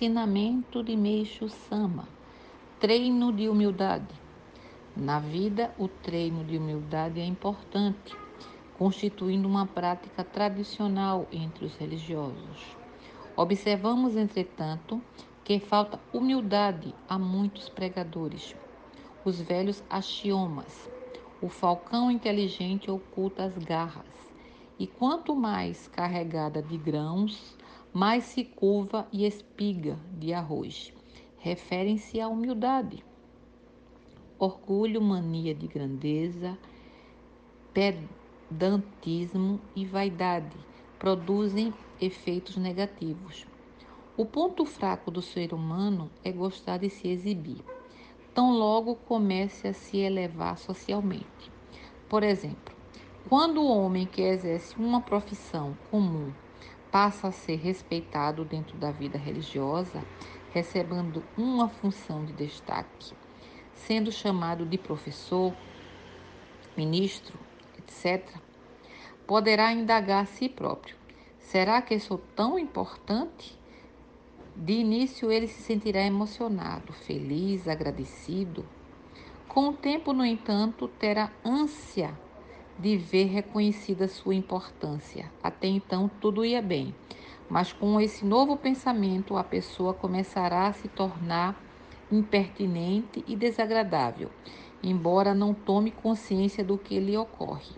Ensinamento de Meixo Sama. Treino de humildade. Na vida, o treino de humildade é importante, constituindo uma prática tradicional entre os religiosos. Observamos, entretanto, que falta humildade a muitos pregadores. Os velhos axiomas. O falcão inteligente oculta as garras, e quanto mais carregada de grãos, mais se curva e espiga de arroz. Referem-se à humildade orgulho, mania de grandeza, pedantismo e vaidade produzem efeitos negativos. O ponto fraco do ser humano é gostar de se exibir, tão logo comece a se elevar socialmente. Por exemplo, quando o homem que exerce uma profissão comum passa a ser respeitado dentro da vida religiosa, recebendo uma função de destaque, sendo chamado de professor, ministro, etc., poderá indagar a si próprio: será que sou tão importante? De início, ele se sentirá emocionado, feliz, agradecido. Com o tempo, no entanto, terá ânsia de ver reconhecida sua importância. Até então, tudo ia bem, mas com esse novo pensamento, a pessoa começará a se tornar impertinente e desagradável, embora não tome consciência do que lhe ocorre.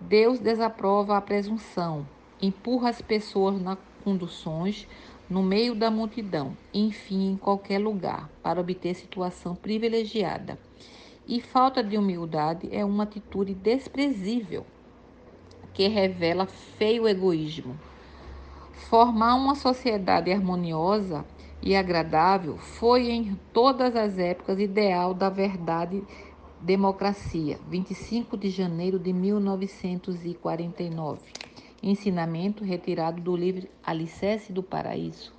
Deus desaprova a presunção, empurra as pessoas nas conduções, no meio da multidão, enfim, em qualquer lugar, para obter situação privilegiada. E falta de humildade é uma atitude desprezível que revela feio egoísmo. Formar uma sociedade harmoniosa e agradável foi em todas as épocas ideal da verdade democracia, 25 de janeiro de 1949. Ensinamento retirado do livro Alicerce do Paraíso.